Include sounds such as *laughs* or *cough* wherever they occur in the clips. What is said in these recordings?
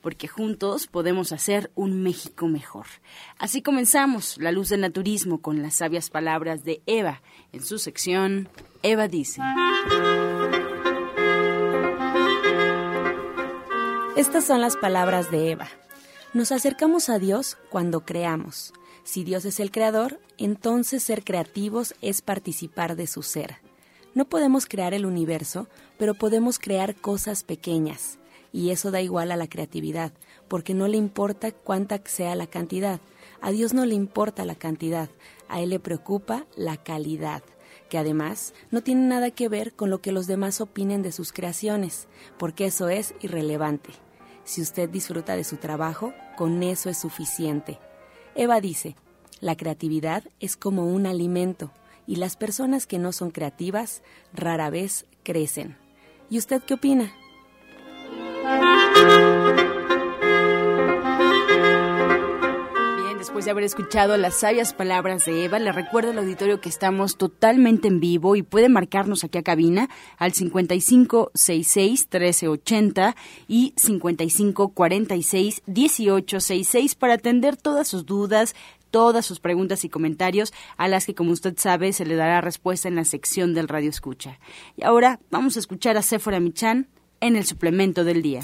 porque juntos podemos hacer un México mejor. Así comenzamos La Luz del Naturismo con las sabias palabras de Eva en su sección Eva dice. Estas son las palabras de Eva. Nos acercamos a Dios cuando creamos. Si Dios es el creador, entonces ser creativos es participar de su ser. No podemos crear el universo, pero podemos crear cosas pequeñas y eso da igual a la creatividad, porque no le importa cuánta sea la cantidad. A Dios no le importa la cantidad, a Él le preocupa la calidad, que además no tiene nada que ver con lo que los demás opinen de sus creaciones, porque eso es irrelevante. Si usted disfruta de su trabajo, con eso es suficiente. Eva dice, la creatividad es como un alimento, y las personas que no son creativas rara vez crecen. ¿Y usted qué opina? Bien, después de haber escuchado las sabias palabras de Eva, le recuerdo al auditorio que estamos totalmente en vivo y puede marcarnos aquí a cabina al 5566-1380 y 5546-1866 para atender todas sus dudas, todas sus preguntas y comentarios a las que, como usted sabe, se le dará respuesta en la sección del Radio Escucha. Y ahora vamos a escuchar a Sephora Michan en el suplemento del día.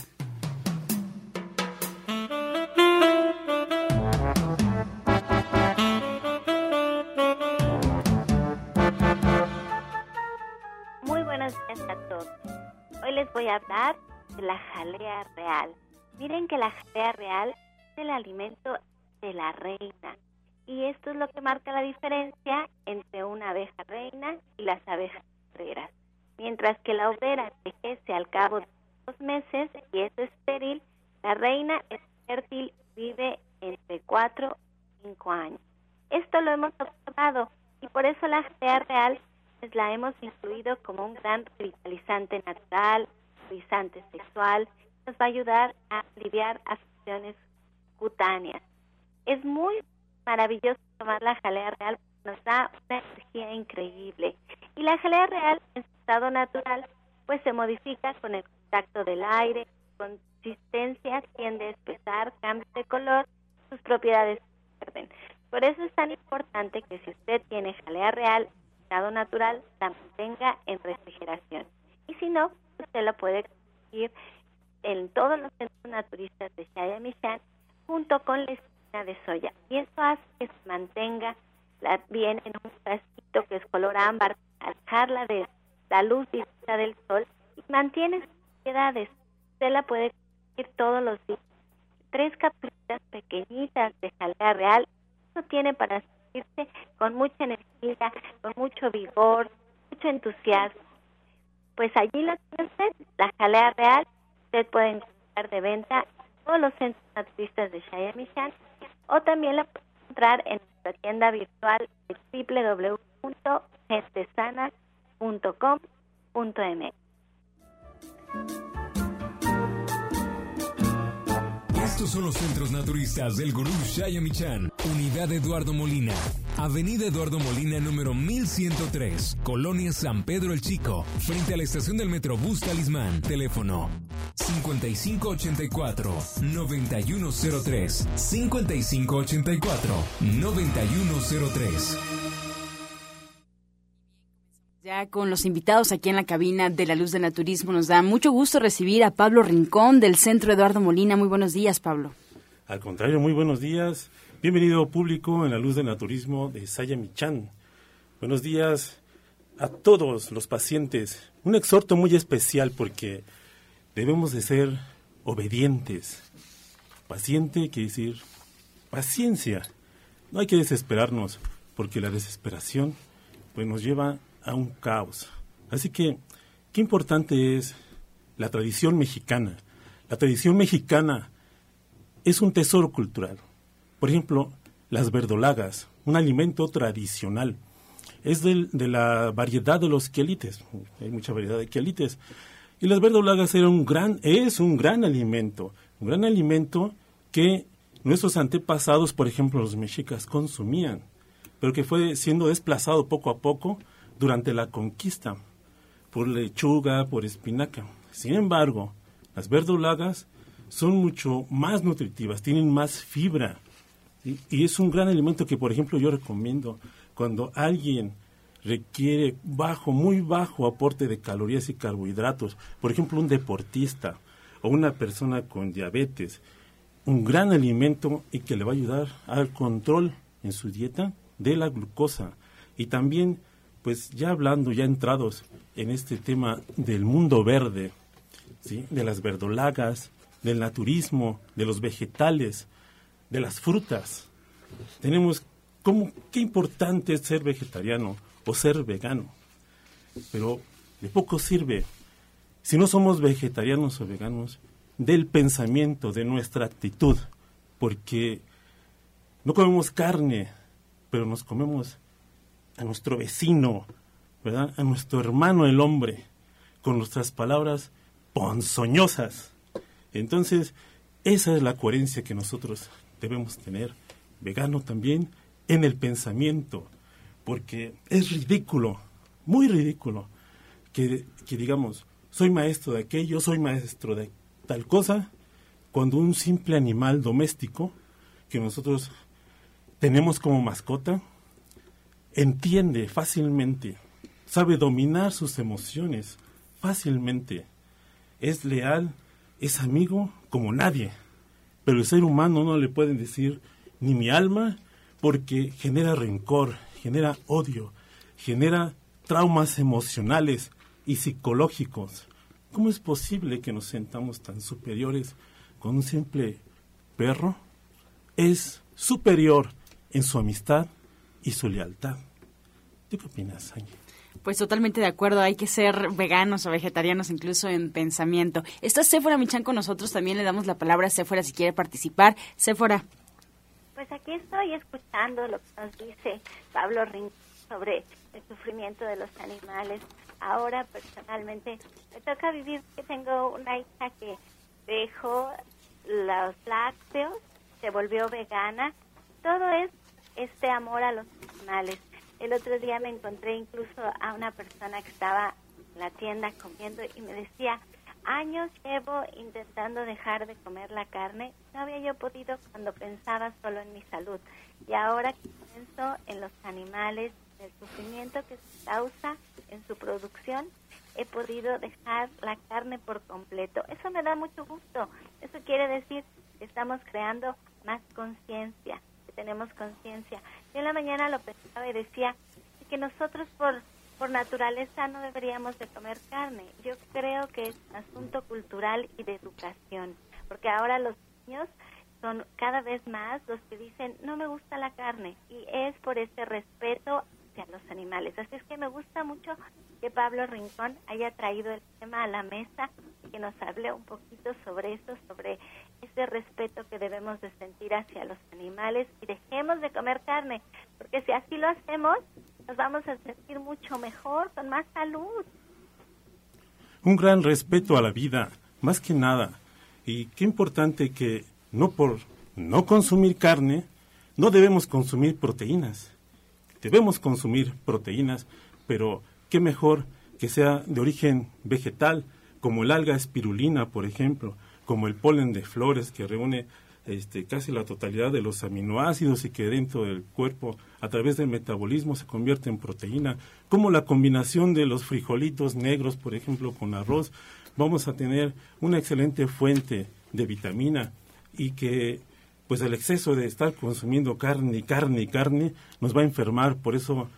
Muy buenos días a todos. Hoy les voy a hablar de la jalea real. Miren que la jalea real es el alimento de la reina. Y esto es lo que marca la diferencia entre una abeja reina y las abejas obreras. Mientras que la obrera envejece al cabo de dos meses y es estéril, la reina es fértil vive entre cuatro y cinco años. Esto lo hemos observado y por eso la jalea real pues, la hemos incluido como un gran revitalizante natural, revitalizante sexual, nos va a ayudar a aliviar afecciones cutáneas. Es muy maravilloso tomar la jalea real nos da una energía increíble. Y la jalea real en estado natural pues se modifica con el contacto del aire, consistencia tiende a espesar, cambia de color, sus propiedades pierden. Por eso es tan importante que si usted tiene jalea real estado natural, la mantenga en refrigeración. Y si no, usted la puede conseguir en todos los centros naturistas de Shaya Michan junto con la espina de soya. Y eso hace que se mantenga la, bien en un frasquito que es color ámbar, alejarla de la luz directa del sol y mantiene sus propiedades. Usted la puede conseguir todos los días. Tres capsulitas pequeñitas de jalea real. Eso tiene para sentirse con mucha energía, con mucho vigor, mucho entusiasmo. Pues allí la tiene usted, la jalea real. Usted puede encontrar de venta en todos los centros naturistas de Shaya Michan o también la puede encontrar en nuestra tienda virtual www.gentesana.com.mx. Estos son los centros naturistas del Gurú Shayamichan, Unidad Eduardo Molina, Avenida Eduardo Molina número 1103, Colonia San Pedro el Chico, frente a la estación del Metrobús Talismán. Teléfono 5584-9103, 5584-9103. Con los invitados aquí en la cabina de la Luz del Naturismo, nos da mucho gusto recibir a Pablo Rincón del Centro Eduardo Molina. Muy buenos días, Pablo. Al contrario, muy buenos días. Bienvenido público en la Luz del Naturismo de Saya Michan. Buenos días a todos los pacientes. Un exhorto muy especial porque debemos de ser obedientes. Paciente quiere decir paciencia. No hay que desesperarnos porque la desesperación pues nos lleva a un caos. Así que, qué importante es la tradición mexicana. La tradición mexicana es un tesoro cultural. Por ejemplo, las verdolagas, un alimento tradicional. Es de la variedad de los quelites. Hay mucha variedad de quelites. Y las verdolagas era un gran, es un gran alimento. Un gran alimento que nuestros antepasados, por ejemplo, los mexicas, consumían, pero que fue siendo desplazado poco a poco durante la conquista por lechuga, por espinaca. Sin embargo, las verdolagas son mucho más nutritivas, tienen más fibra. Y es un gran alimento que, por ejemplo, yo recomiendo cuando alguien requiere bajo, muy bajo aporte de calorías y carbohidratos. Por ejemplo, un deportista o una persona con diabetes, un gran alimento y que le va a ayudar al control en su dieta de la glucosa. Y también, pues ya hablando, ya entrados en este tema del mundo verde, ¿sí? de las verdolagas, del naturismo, de los vegetales, de las frutas. Tenemos qué importante es ser vegetariano o ser vegano. Pero de poco sirve si no somos vegetarianos o veganos del pensamiento, de nuestra actitud, porque no comemos carne, pero nos comemos a nuestro vecino, ¿verdad? A nuestro hermano el hombre, con nuestras palabras ponzoñosas. Entonces, esa es la coherencia que nosotros debemos tener, vegano también, en el pensamiento, porque es ridículo, muy ridículo, que, digamos, soy maestro de aquello, soy maestro de tal cosa, cuando un simple animal doméstico que nosotros tenemos como mascota entiende fácilmente, sabe dominar sus emociones fácilmente, es leal, es amigo como nadie. Pero el ser humano no le pueden decir ni mi alma porque genera rencor, genera odio, genera traumas emocionales y psicológicos. ¿Cómo es posible que nos sentamos tan superiores con un simple perro? Es superior en su amistad y su lealtad. Qué opinas, Ángel? Pues totalmente de acuerdo, hay que ser veganos o vegetarianos incluso en pensamiento. Está Séfora Michan con nosotros, también le damos la palabra a Séfora si quiere participar. Séfora. Pues aquí estoy escuchando lo que nos dice Pablo Ring sobre el sufrimiento de los animales. Ahora personalmente me toca vivir que tengo una hija que dejó los lácteos, se volvió vegana. Todo es este amor a los animales. El otro día me encontré incluso a una persona que estaba en la tienda comiendo y me decía, años llevo intentando dejar de comer la carne, no había yo podido cuando pensaba solo en mi salud. Y ahora que pienso en los animales, en el sufrimiento que se causa en su producción, he podido dejar la carne por completo. Eso me da mucho gusto. Eso quiere decir que estamos creando más conciencia, tenemos conciencia. Yo en la mañana lo pensaba y decía que nosotros por, por naturaleza no deberíamos de comer carne. Yo creo que es un asunto cultural y de educación, porque ahora los niños son cada vez más los que dicen no me gusta la carne y es por ese respeto hacia los animales. Así es que me gusta mucho que Pablo Rincón haya traído el tema a la mesa y que nos hable un poquito sobre eso, sobre ese respeto que debemos de sentir hacia los animales y dejemos de comer carne, porque si así lo hacemos, nos vamos a sentir mucho mejor, con más salud. Un gran respeto a la vida, más que nada. Y qué importante que no por no consumir carne, no debemos consumir proteínas. Debemos consumir proteínas, pero qué mejor que sea de origen vegetal, como el alga espirulina, por ejemplo, como el polen de flores que reúne este, casi la totalidad de los aminoácidos y que dentro del cuerpo a través del metabolismo se convierte en proteína, como la combinación de los frijolitos negros, por ejemplo, con arroz, vamos a tener una excelente fuente de vitamina y que pues el exceso de estar consumiendo carne carne carne nos va a enfermar, por eso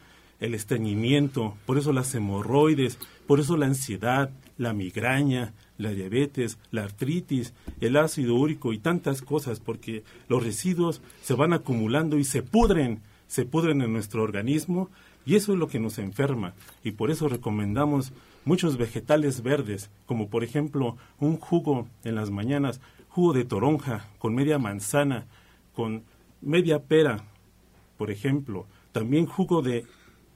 el estreñimiento, por eso las hemorroides, por eso la ansiedad, la migraña, la diabetes, la artritis, el ácido úrico y tantas cosas, porque los residuos se van acumulando y se pudren, se pudren en nuestro organismo y eso es lo que nos enferma. Y por eso recomendamos muchos vegetales verdes, como por ejemplo un jugo en las mañanas, jugo de toronja con media manzana, con media pera, por ejemplo, también jugo de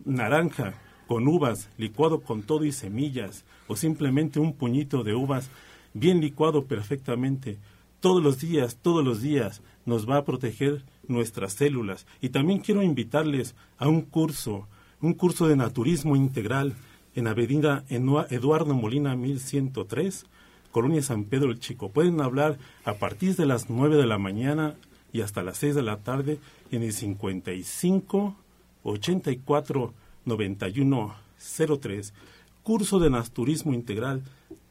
naranja con uvas, licuado con todo y semillas, o simplemente un puñito de uvas bien licuado perfectamente. Todos los días, todos los días nos va a proteger nuestras células. Y también quiero invitarles a un curso, un curso de naturismo integral en Avenida Eduardo Molina 1103, Colonia San Pedro el Chico. Pueden hablar a partir de las 9 de la mañana y hasta las 6 de la tarde en el 55 84 91 03. Curso de naturismo integral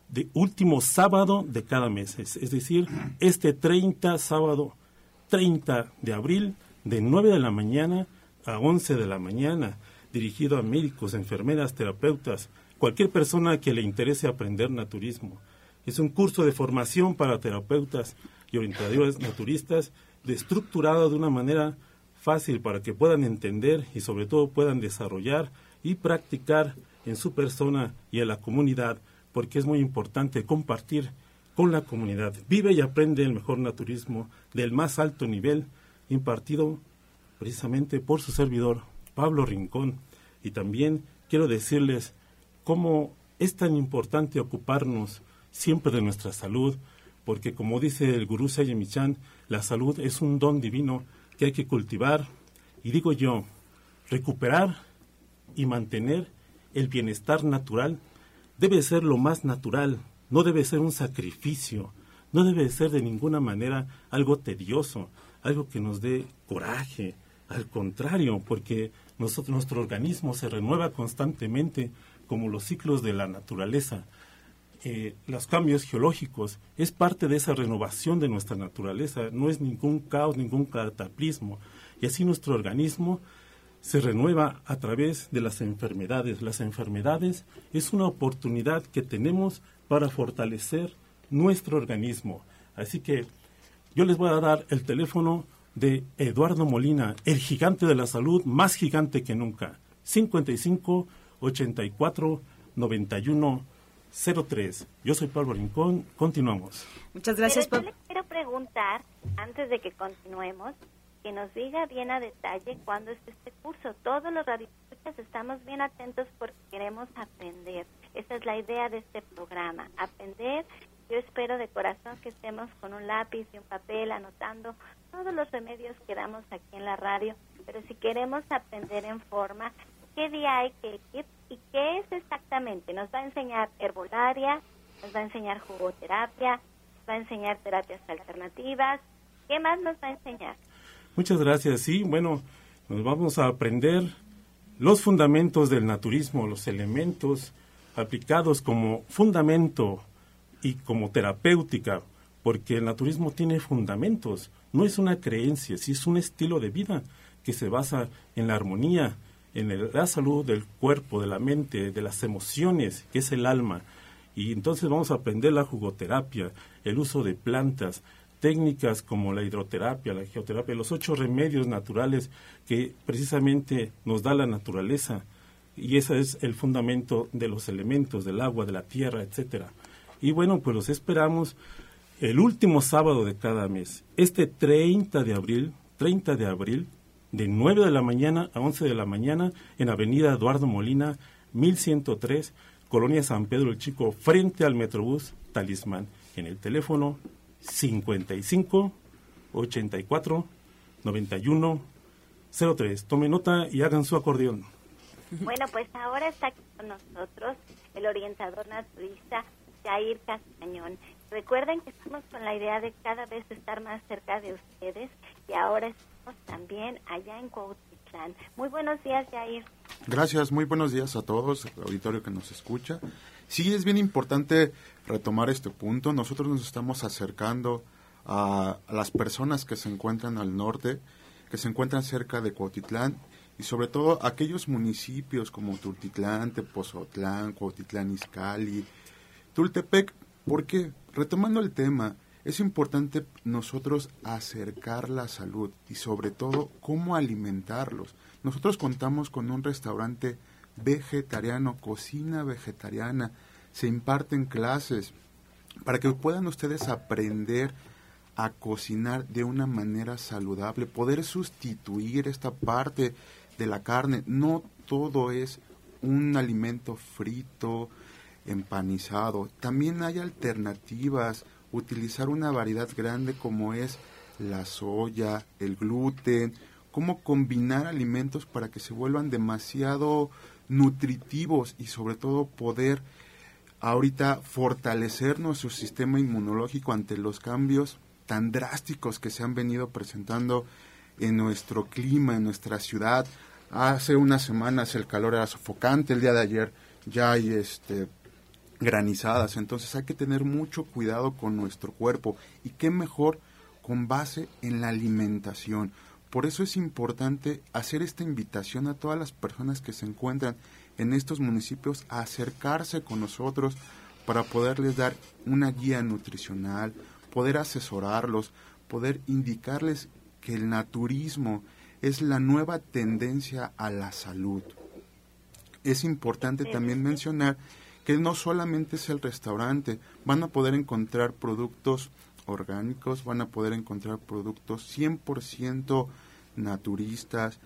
de último sábado de cada mes, es, decir, este 30 sábado 30 de abril de 9 de la mañana a 11 de la mañana, dirigido a médicos, enfermeras, terapeutas, cualquier persona que le interese aprender naturismo. Es un curso de formación para terapeutas y orientadores naturistas, de estructurado de una manera fácil para que puedan entender y sobre todo puedan desarrollar y practicar en su persona y en la comunidad, porque es muy importante compartir con la comunidad. Vive y aprende el mejor naturismo del más alto nivel, impartido precisamente por su servidor, Pablo Rincón. Y también quiero decirles cómo es tan importante ocuparnos siempre de nuestra salud, porque como dice el gurú Sayemichan, la salud es un don divino que hay que cultivar y digo yo, recuperar y mantener el bienestar natural debe ser lo más natural, no debe ser un sacrificio, no debe ser de ninguna manera algo tedioso, algo que nos dé coraje, al contrario, porque nosotros, nuestro organismo se renueva constantemente como los ciclos de la naturaleza. Eh, los cambios geológicos es parte de esa renovación de nuestra naturaleza, no es ningún caos, ningún cataclismo. Y así nuestro organismo se renueva a través de las enfermedades. Las enfermedades es una oportunidad que tenemos para fortalecer nuestro organismo. Así que yo les voy a dar el teléfono de Eduardo Molina, el gigante de la salud, más gigante que nunca. 55 84 91 03. Yo soy Pablo Rincón. Continuamos. Muchas gracias, Pablo. Yo le quiero preguntar, antes de que continuemos, que nos diga bien a detalle cuándo es este curso. Todos los radioescuchas estamos bien atentos porque queremos aprender. Esa es la idea de este programa, aprender. Yo espero de corazón que estemos con un lápiz y un papel anotando todos los remedios que damos aquí en la radio, pero si queremos aprender en forma, ¿qué día hay que ir y qué es exactamente? Nos va a enseñar herbolaria, nos va a enseñar jugoterapia, nos va a enseñar terapias alternativas, ¿qué más nos va a enseñar? Muchas gracias. Sí, bueno, nos vamos a aprender los fundamentos del naturismo, los elementos aplicados como fundamento y como terapéutica, porque el naturismo tiene fundamentos, no es una creencia, sí es un estilo de vida que se basa en la armonía, en la salud del cuerpo, de la mente, de las emociones, que es el alma. Y entonces vamos a aprender la jugoterapia, el uso de plantas, técnicas como la hidroterapia, la geoterapia, los ocho remedios naturales que precisamente nos da la naturaleza. Y ese es el fundamento de los elementos, del agua, de la tierra, etcétera. Y bueno, pues los esperamos el último sábado de cada mes, este 30 de abril, 30 de abril, de 9 de la mañana a 11 de la mañana, en Avenida Eduardo Molina, 1103, Colonia San Pedro el Chico, frente al Metrobús Talismán, en el teléfono 55 84 91 03. Tome nota y hagan su acordeón. Bueno, pues ahora está con nosotros el orientador naturista Jair Castañón. Recuerden que estamos con la idea de cada vez estar más cerca de ustedes y ahora estamos también allá en Cuautitlán. Muy buenos días, Jair. Gracias, muy buenos días a todos, auditorio que nos escucha. Sí, es bien importante retomar este punto. Nosotros nos estamos acercando a, las personas que se encuentran al norte, que se encuentran cerca de Cuautitlán y sobre todo aquellos municipios como Tultitlán, Tepozotlán, Cuautitlán Izcalli, Tultepec, porque retomando el tema, es importante nosotros acercar la salud y sobre todo cómo alimentarlos. Nosotros contamos con un restaurante vegetariano, cocina vegetariana, se imparten clases para que puedan ustedes aprender a cocinar de una manera saludable, poder sustituir esta parte de la carne. No todo es un alimento frito, empanizado. También hay alternativas, utilizar una variedad grande como es la soya, el gluten, cómo combinar alimentos para que se vuelvan demasiado nutritivos y sobre todo poder ahorita fortalecer nuestro sistema inmunológico ante los cambios tan drásticos que se han venido presentando en nuestro clima, en nuestra ciudad. Hace unas semanas el calor era sofocante, el día de ayer ya hay este granizadas, entonces hay que tener mucho cuidado con nuestro cuerpo y qué mejor con base en la alimentación. Por eso es importante hacer esta invitación a todas las personas que se encuentran en estos municipios a acercarse con nosotros para poderles dar una guía nutricional, poder asesorarlos, poder indicarles que el naturismo es la nueva tendencia a la salud. Es importante también mencionar que no solamente es el restaurante, van a poder encontrar productos orgánicos, van a poder encontrar productos 100% naturistas,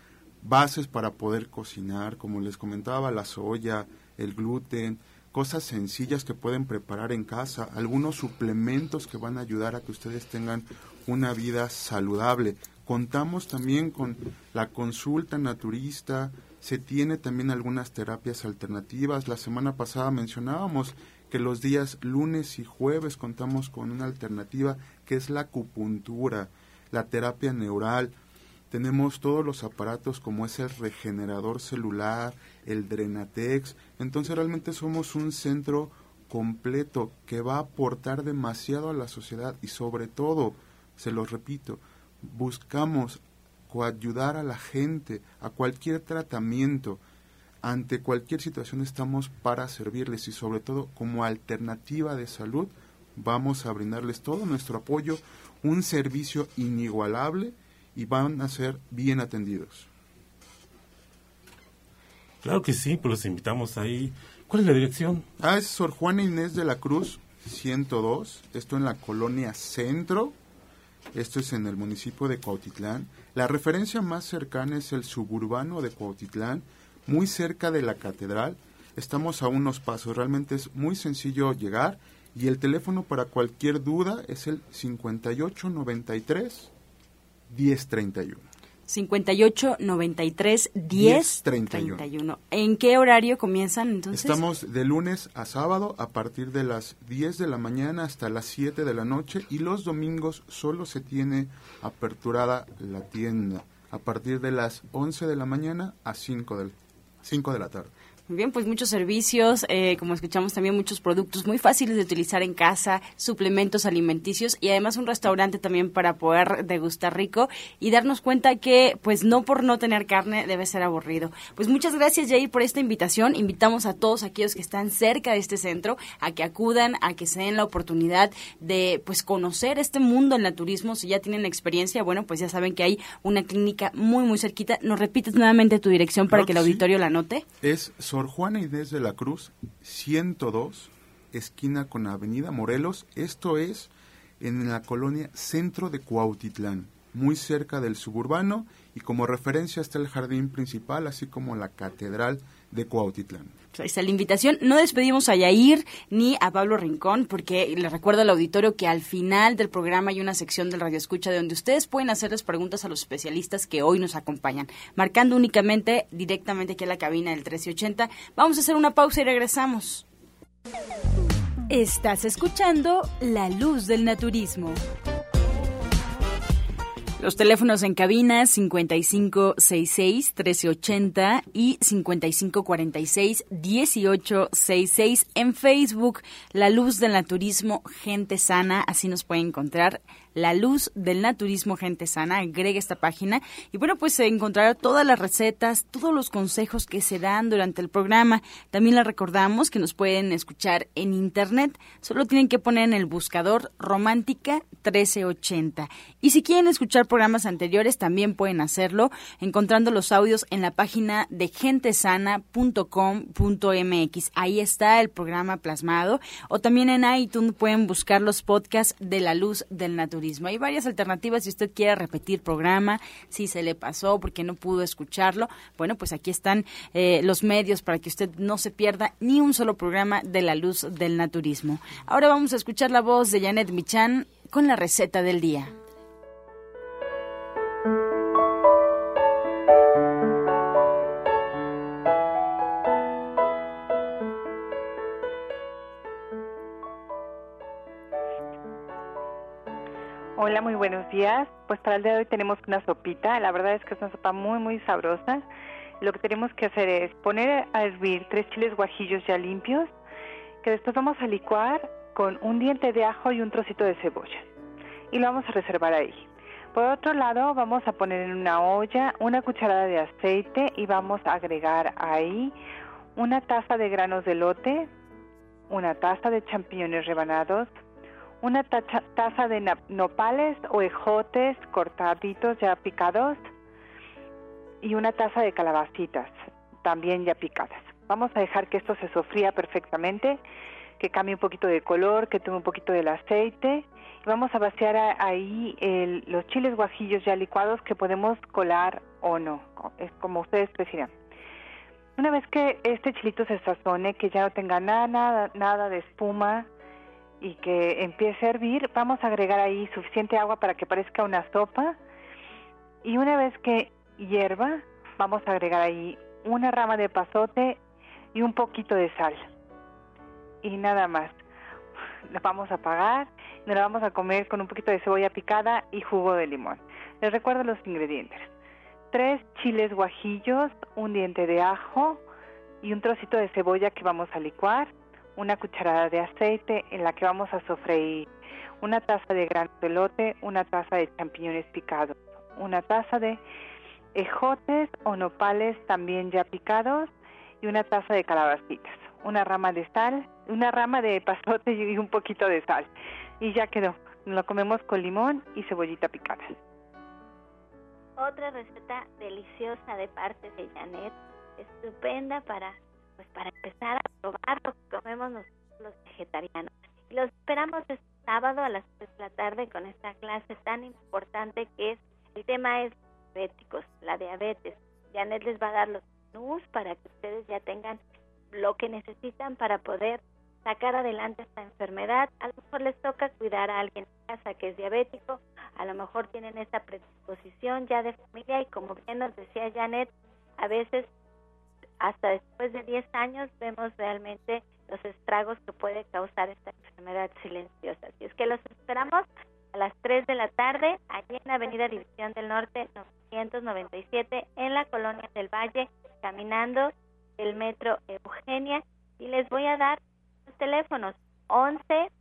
bases para poder cocinar, como les comentaba, la soya, el gluten, cosas sencillas que pueden preparar en casa, algunos suplementos que van a ayudar a que ustedes tengan una vida saludable. Contamos también con la consulta naturista, se tiene también algunas terapias alternativas. La semana pasada mencionábamos que los días lunes y jueves contamos con una alternativa que es la acupuntura, la terapia neural. Tenemos todos los aparatos como es el regenerador celular, el Drenatex. Entonces realmente somos un centro completo que va a aportar demasiado a la sociedad y sobre todo, se los repito, buscamos coayudar a la gente a cualquier tratamiento. Ante cualquier situación estamos para servirles y sobre todo como alternativa de salud vamos a brindarles todo nuestro apoyo, un servicio inigualable y van a ser bien atendidos. Claro que sí, pues los invitamos ahí. ¿Cuál es la dirección? Ah, es Sor Juana Inés de la Cruz, 102, esto en la colonia Centro, esto es en el municipio de Cuautitlán. La referencia más cercana es el suburbano de Cuautitlán, muy cerca de la catedral. Estamos a unos pasos, realmente es muy sencillo llegar y el teléfono para cualquier duda es el 5893 1031. 58 93 10 31. ¿En qué horario comienzan entonces? Estamos de lunes a sábado a partir de las 10 de la mañana hasta las 7 de la noche y los domingos solo se tiene aperturada la tienda a partir de las 11 de la mañana a 5 del, 5 de la tarde. Muy bien, pues muchos servicios, eh, como escuchamos también muchos productos muy fáciles de utilizar en casa, suplementos alimenticios y además un restaurante también para poder degustar rico y darnos cuenta que pues no por no tener carne debe ser aburrido. Pues muchas gracias Jair por esta invitación. Invitamos a todos aquellos que están cerca de este centro a que acudan, a que se den la oportunidad de pues conocer este mundo en el turismo. Si ya tienen experiencia, bueno, pues ya saben que hay una clínica muy muy cerquita. ¿Nos repites nuevamente tu dirección para que el auditorio la note? Es Sor Juana Inés de la Cruz, 102, esquina con Avenida Morelos. Esto es en la colonia Centro de Cuautitlán, muy cerca del suburbano y como referencia está el jardín principal, así como la catedral de Cuautitlán. Pues ahí está la invitación. No despedimos a Yair ni a Pablo Rincón, porque les recuerdo al auditorio que al final del programa hay una sección del Radio Escucha de donde ustedes pueden hacerles preguntas a los especialistas que hoy nos acompañan, marcando únicamente directamente aquí a la cabina del 1380. Vamos a hacer una pausa y regresamos. Estás escuchando La Luz del Naturismo. Los teléfonos en cabina 5566-1380 y 5546-1866. En Facebook, La Luz del Naturismo, Gente Sana, así nos puede encontrar. La Luz del Naturismo Gente Sana. Agregue esta página y bueno, pues encontrará todas las recetas, todos los consejos que se dan durante el programa. También les recordamos que nos pueden escuchar en internet. Solo tienen que poner en el buscador Romántica 1380. Y si quieren escuchar programas anteriores, también pueden hacerlo encontrando los audios en la página de gentesana.com.mx. Ahí está el programa plasmado. O también en iTunes pueden buscar los podcasts de la luz del naturismo. Hay varias alternativas si usted quiere repetir programa, si se le pasó porque no pudo escucharlo. Bueno, pues aquí están eh, los medios para que usted no se pierda ni un solo programa de la luz del naturismo. Ahora vamos a escuchar la voz de Janet Michan con la receta del día. Hola, muy buenos días. Pues para el día de hoy tenemos una sopita. La verdad es que es una sopa muy, muy sabrosa. Lo que tenemos que hacer es poner a hervir tres chiles guajillos ya limpios, que después vamos a licuar con un diente de ajo y un trocito de cebolla. Y lo vamos a reservar ahí. Por otro lado, vamos a poner en una olla una cucharada de aceite y vamos a agregar ahí una taza de granos de lote, una taza de champiñones rebanados, una taza de nopales o ejotes cortaditos ya picados y una taza de calabacitas también ya picadas. Vamos a dejar que esto se sofría perfectamente, que cambie un poquito de color, que tome un poquito del aceite y vamos a vaciar ahí los chiles guajillos ya licuados que podemos colar o no, es como ustedes prefieran. Una vez que este chilito se sazone, que ya no tenga nada, nada de espuma, y que empiece a hervir, vamos a agregar ahí suficiente agua para que parezca una sopa. Y una vez que hierva, vamos a agregar ahí una rama de pasote y un poquito de sal. Y nada más. *laughs* La vamos a apagar, nos la vamos a comer con un poquito de cebolla picada y jugo de limón. Les recuerdo los ingredientes. Tres chiles guajillos, un diente de ajo y un trocito de cebolla que vamos a licuar una cucharada de aceite en la que vamos a sofreír una taza de grano de lote, una taza de champiñones picados, una taza de ejotes o nopales también ya picados y una taza de calabacitas, una rama de sal, una rama de pasote y un poquito de sal. Y ya quedó. Lo comemos con limón y cebollita picada. Otra receta deliciosa de parte de Janet, estupenda para pues para empezar a probar lo que comemos los vegetarianos. Y los esperamos este sábado a las 3 de la tarde con esta clase tan importante que es, el tema es diabéticos, la diabetes. Janet les va a dar los menús para que ustedes ya tengan lo que necesitan para poder sacar adelante esta enfermedad. A lo mejor les toca cuidar a alguien en casa que es diabético, a lo mejor tienen esta predisposición ya de familia y como bien nos decía Janet, a veces hasta después de 10 años vemos realmente los estragos que puede causar esta enfermedad silenciosa. Así es que los esperamos a las 3 de la tarde, allí en Avenida División del Norte 997, en la Colonia del Valle, caminando el metro Eugenia. Y les voy a dar los teléfonos 11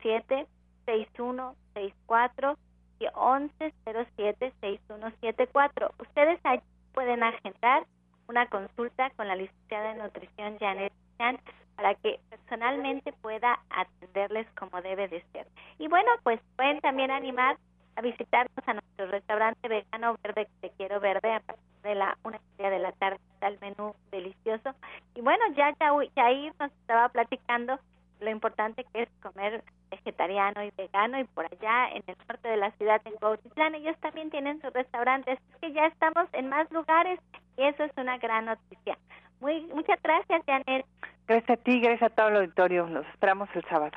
07 6164 y 11 07 6174. Ustedes allí pueden agendar una consulta con la licenciada de nutrición Janet Chan para que personalmente pueda atenderles como debe de ser. Y bueno, pues pueden también animar a visitarnos a nuestro restaurante vegano verde que te quiero verde a partir de la una día de la tarde está el menú delicioso y bueno ya ya ahí nos estaba platicando lo importante que es comer vegetariano y vegano y por allá en el norte de la ciudad en Cuautitlán ellos también tienen sus restaurantes es que ya estamos en más lugares y eso es una gran noticia. Muy muchas gracias Janet. Gracias a ti gracias a todo el auditorio los esperamos el sábado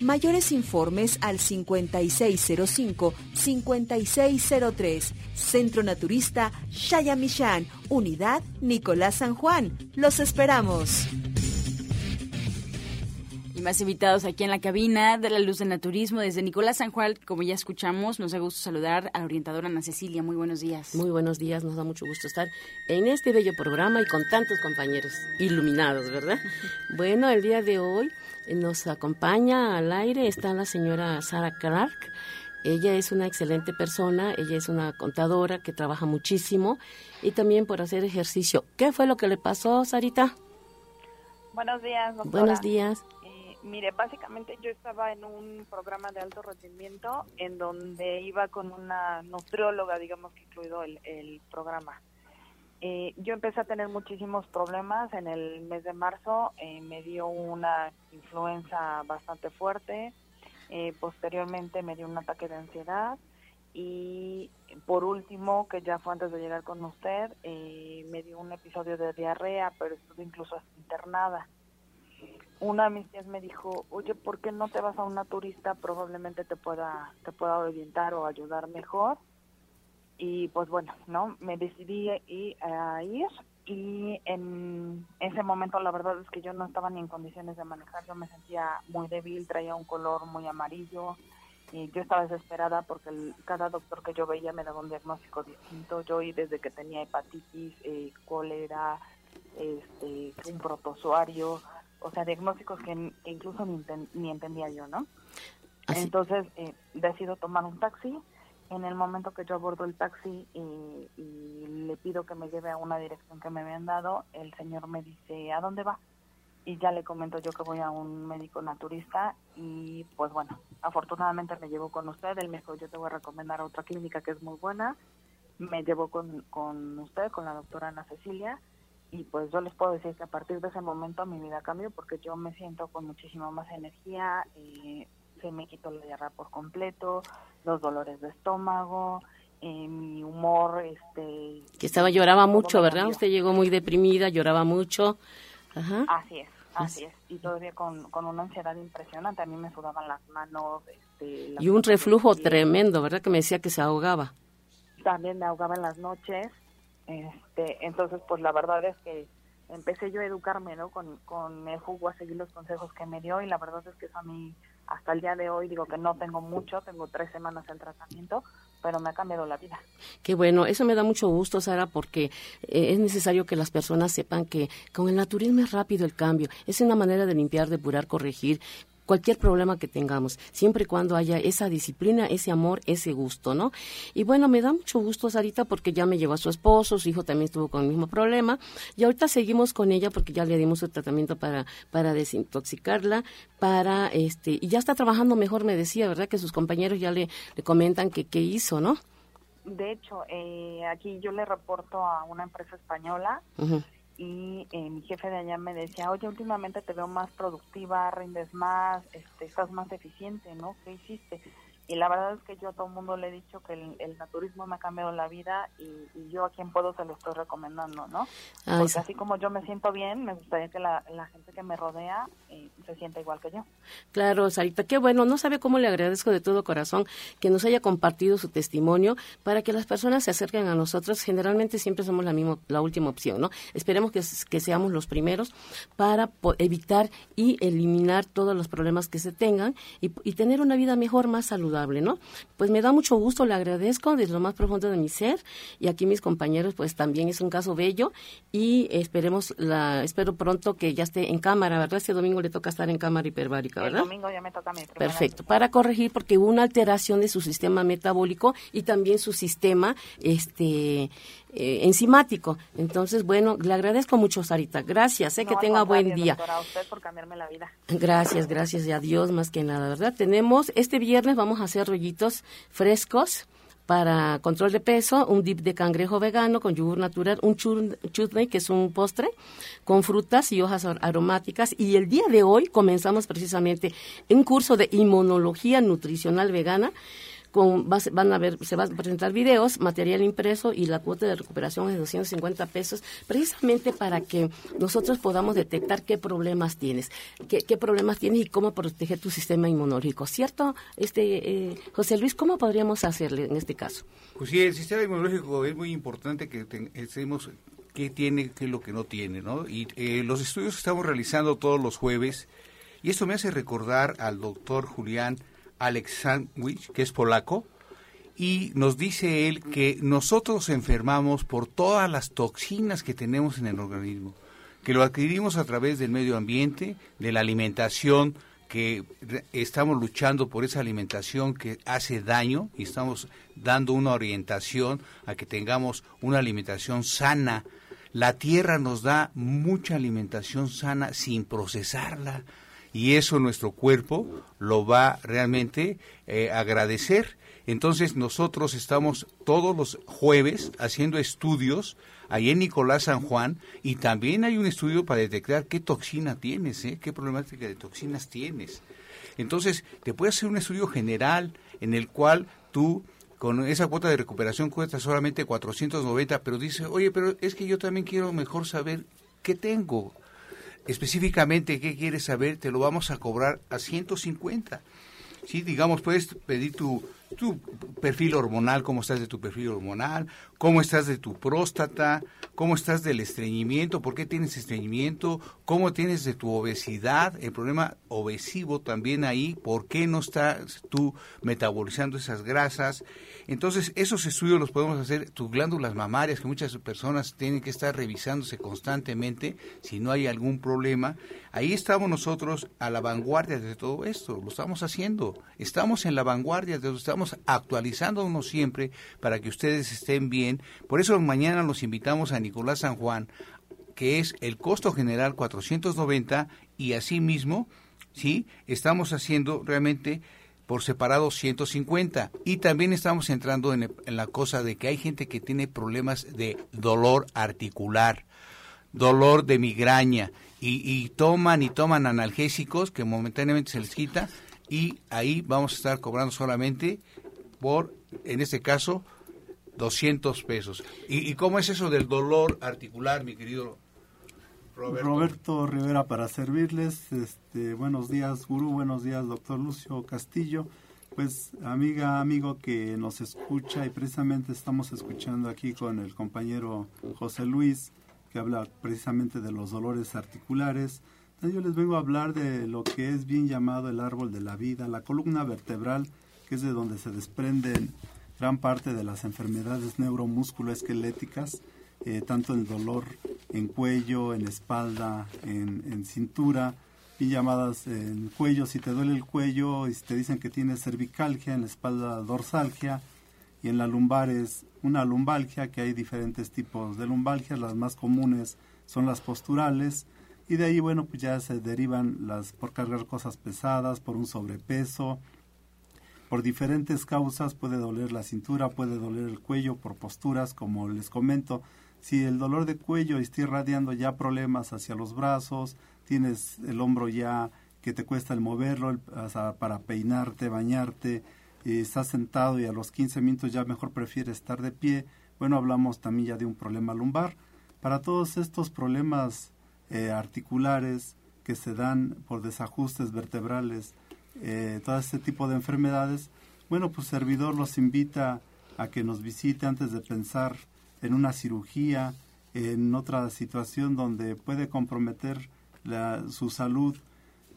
Mayores informes al 5605-5603. Centro Naturista Shayamishan, Unidad Nicolás San Juan. Los esperamos. Y más invitados aquí en la cabina de la Luz del Naturismo desde Nicolás San Juan, como ya escuchamos, nos da gusto saludar a la orientadora Ana Cecilia. Muy buenos días. Muy buenos días, nos da mucho gusto estar en este bello programa y con tantos compañeros iluminados, ¿verdad? *laughs* bueno, el día de hoy nos acompaña al aire está la señora Sara Clark. Ella es una excelente persona, ella es una contadora que trabaja muchísimo y también por hacer ejercicio. ¿Qué fue lo que le pasó, Sarita? Buenos días, doctora. Buenos días. Eh, mire, básicamente yo estaba en un programa de alto rendimiento en donde iba con una nutrióloga, digamos que incluido el, el programa. Eh, yo empecé a tener muchísimos problemas en el mes de marzo, eh, me dio una influenza bastante fuerte, eh, posteriormente me dio un ataque de ansiedad y por último, que ya fue antes de llegar con usted, me dio un episodio de diarrea, pero estuve incluso internada. Una de mis tías me dijo, oye, ¿por qué no te vas a una turista? Probablemente te pueda, te pueda orientar o ayudar mejor y pues bueno, ¿no? Me decidí y, a ir y en ese momento la verdad es que yo no estaba ni en condiciones de manejar, yo me sentía muy débil, traía un color muy amarillo y yo estaba desesperada porque cada doctor que yo veía me daba un diagnóstico distinto, yo y desde que tenía hepatitis, eh, cólera, este, un protozoario, o sea, diagnósticos que, incluso ni, ni, entendía yo, ¿no? Entonces eh, decido tomar un taxi, en el momento que yo abordo el taxi y, le pido que me lleve a una dirección que me habían dado, el señor me dice, ¿a dónde va? Y ya le comento yo que voy a un médico naturista y pues bueno, afortunadamente me llevo con usted, él me dijo, yo te voy a recomendar otra clínica que es muy buena, me llevo con, con usted, con la doctora Ana Cecilia, y pues yo les puedo decir que a partir de ese momento mi vida cambió porque yo me siento con muchísima más energía, eh, me quitó la diarrea por completo, los dolores de estómago, eh, mi humor, este... Que estaba, lloraba mucho, ¿verdad? Usted llegó muy deprimida, lloraba mucho. Ajá. Así es, así es. Y todavía con, con una ansiedad impresionante, a mí me sudaban las manos. Este, y un reflujo tremendo, ¿verdad? Que me decía que se ahogaba. También me ahogaba en las noches. Este, entonces, pues la verdad es que empecé yo a educarme, ¿no? Con, con el jugo a seguir los consejos que me dio y la verdad es que eso a mí hasta el día de hoy digo que no tengo mucho, tengo tres semanas en tratamiento, pero me ha cambiado la vida. Qué bueno, eso me da mucho gusto, Sara, porque eh, es necesario que las personas sepan que con el naturismo es rápido el cambio, es una manera de limpiar, depurar, corregir, cualquier problema que tengamos, siempre y cuando haya esa disciplina, ese amor, ese gusto, ¿no? Y bueno, me da mucho gusto, Sarita, porque ya me llevó a su esposo, su hijo también estuvo con el mismo problema, y ahorita seguimos con ella porque ya le dimos el tratamiento para, para desintoxicarla, para, este, y ya está trabajando mejor, me decía, ¿verdad? Que sus compañeros ya le, le comentan que qué hizo, ¿no? De hecho, eh, aquí yo le reporto a una empresa española y eh, mi jefe de allá me decía, oye, últimamente te veo más productiva, rindes más, este, estás más eficiente, ¿no? ¿Qué hiciste? Y la verdad es que yo a todo el mundo le he dicho que el, naturismo me ha cambiado la vida y, yo a quien puedo se lo estoy recomendando, ¿no? Porque así como yo me siento bien, me gustaría que la, gente que me rodea eh, se sienta igual que yo. Claro, Sarita, qué bueno. No sabe cómo le agradezco de todo corazón que nos haya compartido su testimonio para que las personas se acerquen a nosotros. Generalmente siempre somos la, misma, la última opción, ¿no? Esperemos que, que seamos los primeros para evitar y eliminar todos los problemas que se tengan y, y tener una vida mejor, más saludable saludable, ¿no? Pues me da mucho gusto, le agradezco desde lo más profundo de mi ser y aquí mis compañeros pues también es un caso bello y esperemos la espero pronto que ya esté en cámara, ¿verdad? Este domingo le toca estar en cámara hiperbárica, ¿verdad? El domingo ya me toca a mí. Perfecto, para corregir porque hubo una alteración de su sistema metabólico y también su sistema este eh, enzimático. Entonces, bueno, le agradezco mucho, Sarita. Gracias, sé que tenga buen día. a usted por cambiarme la vida. Gracias, gracias y a Dios más que nada, ¿verdad? Tenemos, este viernes vamos a hacer rollitos frescos para control de peso, un dip de cangrejo vegano con yogur natural, un chutney, que es un postre, con frutas y hojas aromáticas. Y el día de hoy comenzamos precisamente un curso de inmunología nutricional vegana van a ver, se van a presentar videos, material impreso y la cuota de recuperación es de 250 pesos, precisamente para que nosotros podamos detectar qué problemas tienes, qué, problemas tienes y cómo proteger tu sistema inmunológico, ¿cierto? Este eh, José Luis, ¿cómo podríamos hacerle en este caso? Pues sí, el sistema inmunológico es muy importante que estemos qué tiene, qué es lo que no tiene, ¿no? Y eh, los estudios estamos realizando todos los jueves, y esto me hace recordar al doctor Julián Aleksandrowicz, que es polaco, y nos dice él que nosotros enfermamos por todas las toxinas que tenemos en el organismo, que lo adquirimos a través del medio ambiente, de la alimentación, que estamos luchando por esa alimentación que hace daño y estamos dando una orientación a que tengamos una alimentación sana. La tierra nos da mucha alimentación sana sin procesarla, y eso nuestro cuerpo lo va realmente eh, agradecer. Entonces nosotros estamos todos los jueves haciendo estudios ahí en Nicolás San Juan y también hay un estudio para detectar qué toxina tienes, ¿eh? qué problemática de toxinas tienes. Entonces te puede hacer un estudio general en el cual tú con esa cuota de recuperación cuesta solamente 490, pero dice, oye, pero es que yo también quiero mejor saber qué tengo, específicamente qué quieres saber, te lo vamos a cobrar a 150. Sí, digamos, puedes pedir tu, tu perfil hormonal, cómo estás de tu perfil hormonal, cómo estás de tu próstata, cómo estás del estreñimiento, por qué tienes estreñimiento, cómo tienes de tu obesidad, el problema obesivo también ahí, por qué no estás tú metabolizando esas grasas. Entonces, esos estudios los podemos hacer, tus glándulas mamarias, que muchas personas tienen que estar revisándose constantemente si no hay algún problema. Ahí estamos nosotros a la vanguardia de todo esto, lo estamos haciendo. Estamos en la vanguardia, de, estamos actualizándonos siempre para que ustedes estén bien. Por eso mañana los invitamos a Nicolás San Juan, que es el costo general 490 y asimismo, ¿sí? Estamos haciendo realmente por separado 150 y también estamos entrando en, la cosa de que hay gente que tiene problemas de dolor articular, dolor de migraña y toman y toman analgésicos que momentáneamente se les quita y ahí vamos a estar cobrando solamente en este caso, 200 pesos. ¿Y, ¿Y, cómo es eso del dolor articular, mi querido Roberto? Rivera para servirles. Este, buenos días, gurú. Buenos días, doctor Lucio Castillo. Pues, amiga, amigo que nos escucha y precisamente estamos escuchando aquí con el compañero José Luis, que habla precisamente de los dolores articulares. Yo les vengo a hablar de lo que es bien llamado el árbol de la vida, la columna vertebral, es de donde se desprenden gran parte de las enfermedades neuromusculoesqueléticas, eh, tanto el dolor en cuello, en espalda, en, cintura, y llamadas en cuello, si te duele el cuello y si te dicen que tienes cervicalgia, en la espalda dorsalgia, y en la lumbar es una lumbalgia, que hay diferentes tipos de lumbalgias, las más comunes son las posturales, y de ahí, bueno, pues ya se derivan las por cargar cosas pesadas, por un sobrepeso, por diferentes causas puede doler la cintura, puede doler el cuello por posturas, como les comento. Si el dolor de cuello está irradiando ya problemas hacia los brazos, tienes el hombro ya que te cuesta el moverlo para peinarte, bañarte, estás sentado y a los 15 minutos ya mejor prefieres estar de pie, bueno, hablamos también ya de un problema lumbar. Para todos estos problemas eh, articulares que se dan por desajustes vertebrales, eh, todo este tipo de enfermedades, bueno, pues servidor los invita a que nos visite antes de pensar en una cirugía, en otra situación donde puede comprometer su salud.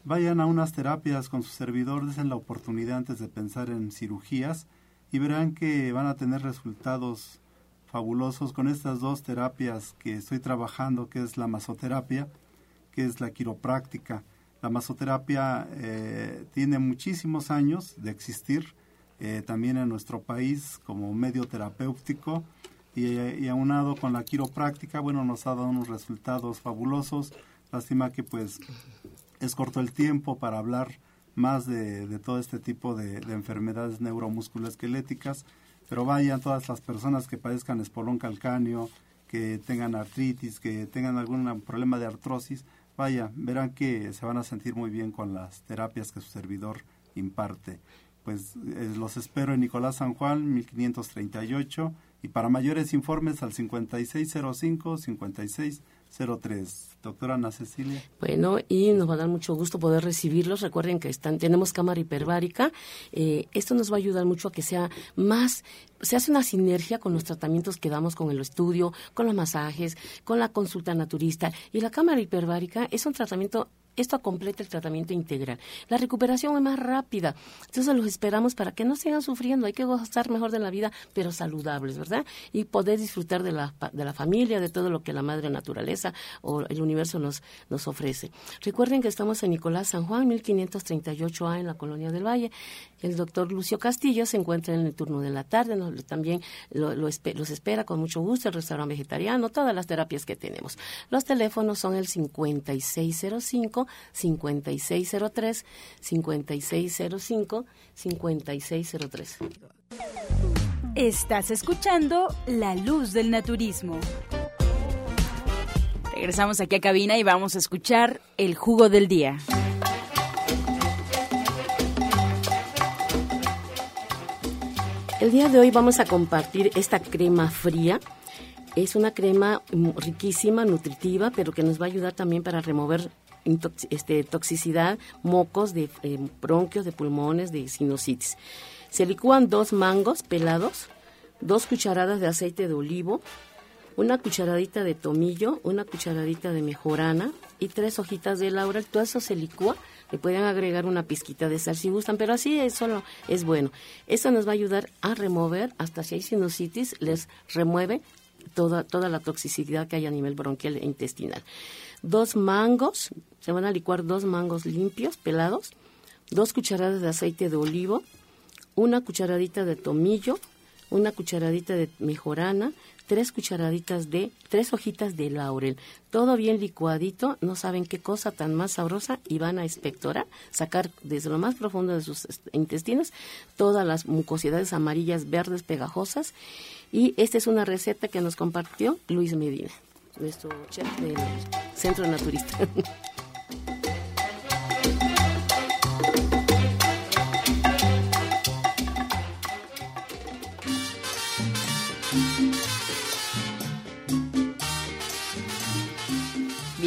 vayan a unas terapias con su servidor, den la oportunidad antes de pensar en cirugías y verán que van a tener resultados fabulosos con estas dos terapias que estoy trabajando, que es la masoterapia, que es la quiropráctica. La masoterapia eh, tiene muchísimos años de existir eh, también en nuestro país como medio terapéutico y, aunado con la quiropráctica, bueno, nos ha dado unos resultados fabulosos. Lástima que pues es corto el tiempo para hablar más de, todo este tipo de, enfermedades neuromusculoesqueléticas, pero vayan todas las personas que padezcan espolón calcáneo, que tengan artritis, que tengan algún problema de artrosis, vaya, verán que se van a sentir muy bien con las terapias que su servidor imparte. Pues eh, los espero en Nicolás San Juan, 1538, y para mayores informes al 5605 56 03. Doctora Ana Cecilia. Bueno, y nos va a dar mucho gusto poder recibirlos. Recuerden que están, tenemos cámara hiperbárica. Eh, esto nos va a ayudar mucho a que sea más, se hace una sinergia con los tratamientos que damos con el estudio, con los masajes, con la consulta naturista. Y la cámara hiperbárica es un tratamiento esto completa el tratamiento integral. La recuperación es más rápida. Entonces los esperamos para que no sigan sufriendo. Hay que gozar mejor de la vida, pero saludables, ¿verdad? Y poder disfrutar de la, de la familia, de todo lo que la madre naturaleza o el universo nos, nos ofrece. Recuerden que estamos en Nicolás San Juan, 1538A, en la Colonia del Valle. El doctor Lucio Castillo se encuentra en el turno de la tarde, también los espera con mucho gusto, el restaurante vegetariano, todas las terapias que tenemos. Los teléfonos son el 5605 5603, 5605, 5603. Estás escuchando La Luz del Naturismo. Regresamos aquí a cabina y vamos a escuchar el jugo del día. El día de hoy vamos a compartir esta crema fría. Es una crema riquísima, nutritiva, pero que nos va a ayudar también para remover este, toxicidad, mocos de eh, bronquios, de pulmones, de sinusitis. Se licúan dos mangos pelados, dos cucharadas de aceite de olivo, una cucharadita de tomillo, una cucharadita de mejorana y tres hojitas de laurel. Todo eso se licúa. Le pueden agregar una pizquita de sal si gustan, pero así es solo es bueno. Esto nos va a ayudar a remover, hasta si hay sinusitis, les remueve toda, toda la toxicidad que hay a nivel bronquial e intestinal dos mangos, se van a licuar dos mangos limpios, pelados, dos cucharadas de aceite de olivo, una cucharadita de tomillo, una cucharadita de mejorana, tres cucharaditas de, tres hojitas de laurel, todo bien licuadito, no saben qué cosa tan más sabrosa y van a expectorar, sacar desde lo más profundo de sus intestinos todas las mucosidades amarillas, verdes, pegajosas. Y esta es una receta que nos compartió Luis Medina nuestro chef del Centro Naturista. *laughs*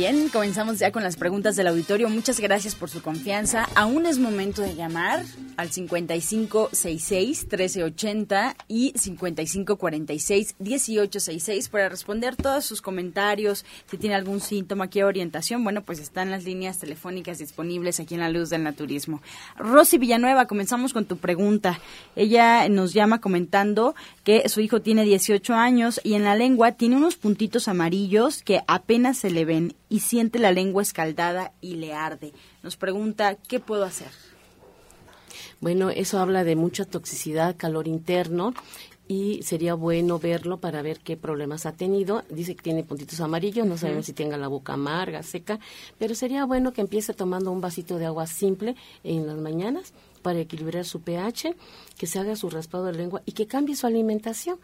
Bien, comenzamos ya con las preguntas del auditorio. Muchas gracias por su confianza. Aún es momento de llamar al 5566-1380 y 5546-1866 para responder todos sus comentarios. Si tiene algún síntoma, qué orientación, bueno, pues están las líneas telefónicas disponibles aquí en la Luz del Naturismo. Rosy Villanueva, comenzamos con tu pregunta. Ella nos llama comentando que su hijo tiene 18 años y en la lengua tiene unos puntitos amarillos que apenas se le ven y siente la lengua escaldada y le arde. Nos pregunta, ¿qué puedo hacer? Bueno, eso habla de mucha toxicidad, calor interno y sería bueno verlo para ver qué problemas ha tenido. Dice que tiene puntitos amarillos, no sabemos si tenga la boca amarga, seca, pero sería bueno que empiece tomando un vasito de agua simple en las mañanas para equilibrar su pH, que se haga su raspado de lengua y que cambie su alimentación.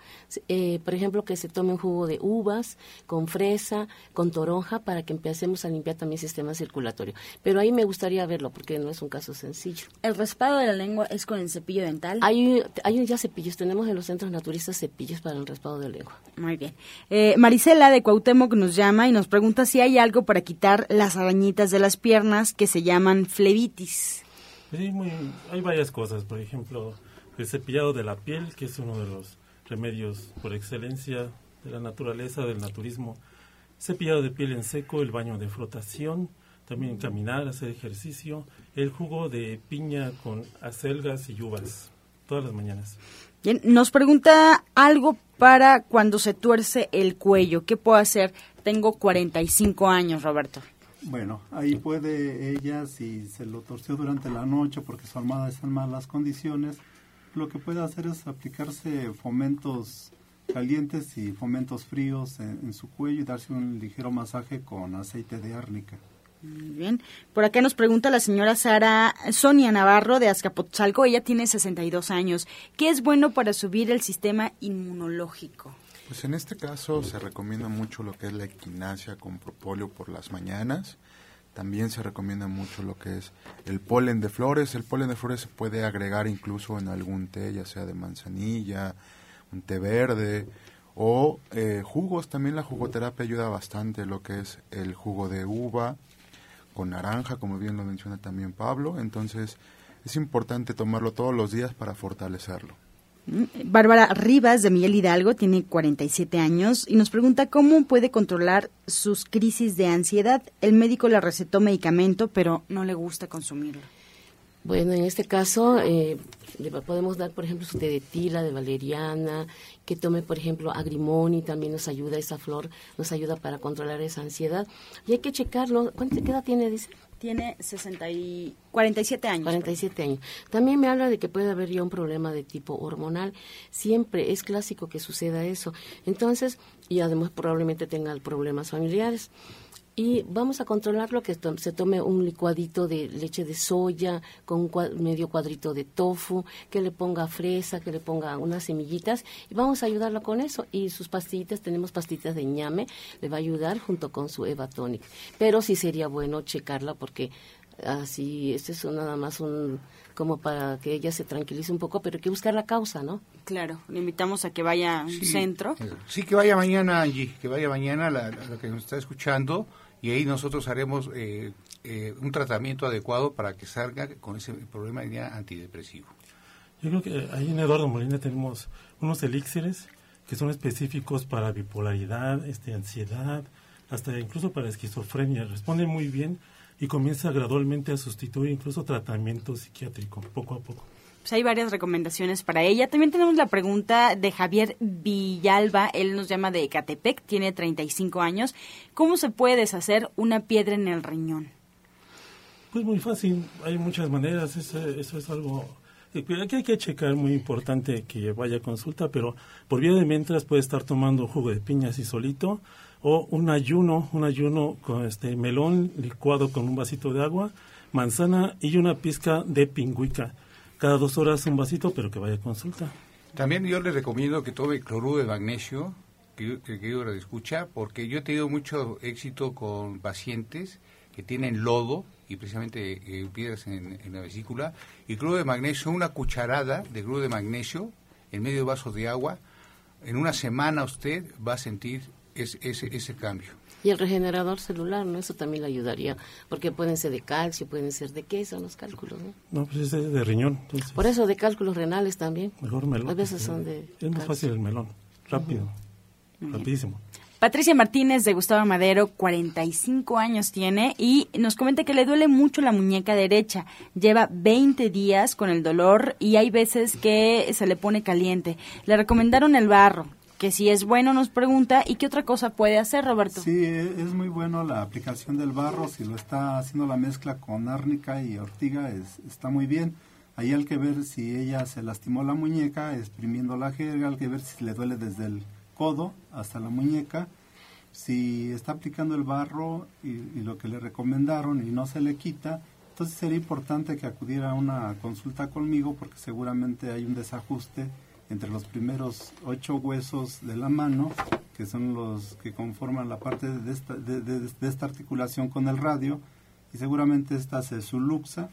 Eh, por ejemplo, que se tome un jugo de uvas con fresa, con toronja, para que empecemos a limpiar también el sistema circulatorio. Pero ahí me gustaría verlo, porque no es un caso sencillo. ¿El raspado de la lengua es con el cepillo dental? Hay, hay ya cepillos, tenemos en los centros naturistas cepillos para el raspado de lengua. Muy bien. Eh, Marisela de Cuauhtémoc nos llama y nos pregunta si hay algo para quitar las arañitas de las piernas que se llaman flebitis. Sí, hay varias cosas, por ejemplo, el cepillado de la piel, que es uno de los remedios por excelencia de la naturaleza, del naturismo. Cepillado de piel en seco, el baño de flotación, también caminar, hacer ejercicio, el jugo de piña con acelgas y uvas, todas las mañanas. Bien, nos pregunta algo para cuando se tuerce el cuello. ¿Qué puedo hacer? Tengo 45 años, Roberto. Bueno, ahí puede ella, si se lo torció durante la noche porque su almohada está en malas condiciones, lo que puede hacer es aplicarse fomentos calientes y fomentos fríos en, en su cuello y darse un ligero masaje con aceite de árnica. Muy bien. Por acá nos pregunta la señora Sara Sonia Navarro de Azcapotzalco. Ella tiene 62 años. ¿Qué es bueno para subir el sistema inmunológico? Pues en este caso se recomienda mucho lo que es la equinacia con propóleo por las mañanas. También se recomienda mucho lo que es el polen de flores. El polen de flores se puede agregar incluso en algún té, ya sea de manzanilla, un té verde o eh, jugos. También la jugoterapia ayuda bastante, lo que es el jugo de uva con naranja, como bien lo menciona también Pablo. Entonces es importante tomarlo todos los días para fortalecerlo. Bárbara Rivas de Miguel Hidalgo tiene 47 años y nos pregunta cómo puede controlar sus crisis de ansiedad. El médico le recetó medicamento, pero no le gusta consumirlo. Bueno, en este caso eh, le podemos dar, por ejemplo, su té de tila, de valeriana, que tome, por ejemplo, agrimoni, también nos ayuda, esa flor nos ayuda para controlar esa ansiedad. Y hay que checarlo. ¿Cuánta edad tiene, dice? Tiene 60 y 47 años. 47 años. También me habla de que puede haber ya un problema de tipo hormonal. Siempre es clásico que suceda eso. Entonces, y además probablemente tenga problemas familiares y vamos a controlarlo que to se tome un licuadito de leche de soya con un medio cuadrito de tofu, que le ponga fresa, que le ponga unas semillitas y vamos a ayudarlo con eso. Y sus pastillitas, tenemos pastillitas de ñame, le va a ayudar junto con su Eva Tonic. Pero sí sería bueno checarla porque así, este es nada más un como para que ella se tranquilice un poco, pero hay que buscar la causa, ¿no? Claro, le invitamos a que vaya a un Sí, centro. Sí, que vaya mañana, Angie, que vaya mañana la, la que nos está escuchando y ahí nosotros haremos eh, eh, un tratamiento adecuado para que salga con ese problema ya antidepresivo. Yo creo que ahí en Eduardo Molina tenemos unos elixires que son específicos para bipolaridad, este, ansiedad, hasta incluso para esquizofrenia. Responde muy bien y comienza gradualmente a sustituir incluso tratamiento psiquiátrico, poco a poco. Pues hay varias recomendaciones para ella. También tenemos la pregunta de Javier Villalba. Él nos llama de Ecatepec, tiene 35 años. ¿Cómo se puede deshacer una piedra en el riñón? Pues muy fácil, hay muchas maneras, eso, eso es algo eh, que hay que checar, muy importante que vaya a consulta, pero por vía de mientras puede estar tomando jugo de piña así solito o un ayuno, un ayuno con este melón licuado con un vasito de agua, manzana y una pizca de pingüica. Cada dos horas un vasito, pero que vaya a consulta. También yo le recomiendo que tome cloruro de magnesio, que, que, que escucha, porque yo he tenido mucho éxito con pacientes que tienen lodo y precisamente eh, piedras en, la vesícula, y cloruro de magnesio, una cucharada de cloruro de magnesio en medio vaso de agua, en una semana usted va a sentir ese, ese, ese cambio. Y el regenerador celular, ¿no? Eso también le ayudaría, porque pueden ser de calcio, pueden ser de qué son los cálculos, ¿no? No, pues es de, de riñón. Entonces, Por eso de cálculos renales también. mejor melón. A veces son de... Es más calcio. fácil el melón, rápido, rapidísimo. Patricia Martínez de Gustavo Madero, 45 años tiene y nos comenta que le duele mucho la muñeca derecha. Lleva 20 días con el dolor y hay veces que se le pone caliente. Le recomendaron el barro, que si es bueno nos pregunta y qué otra cosa puede hacer, Roberto. Sí, e- es muy bueno la aplicación del barro, si lo está haciendo la mezcla con árnica y ortiga, es, está muy bien. Ahí hay que ver si ella se lastimó la muñeca, exprimiendo la jerga, hay que ver si le duele desde el codo hasta la muñeca. Si está aplicando el barro y, y lo que le recomendaron y no se le quita, entonces sería importante que acudiera a una consulta conmigo porque seguramente hay un desajuste entre los primeros ocho huesos de la mano, que son los que conforman la parte de esta, de, de- esta articulación con el radio, y seguramente esta se subluxa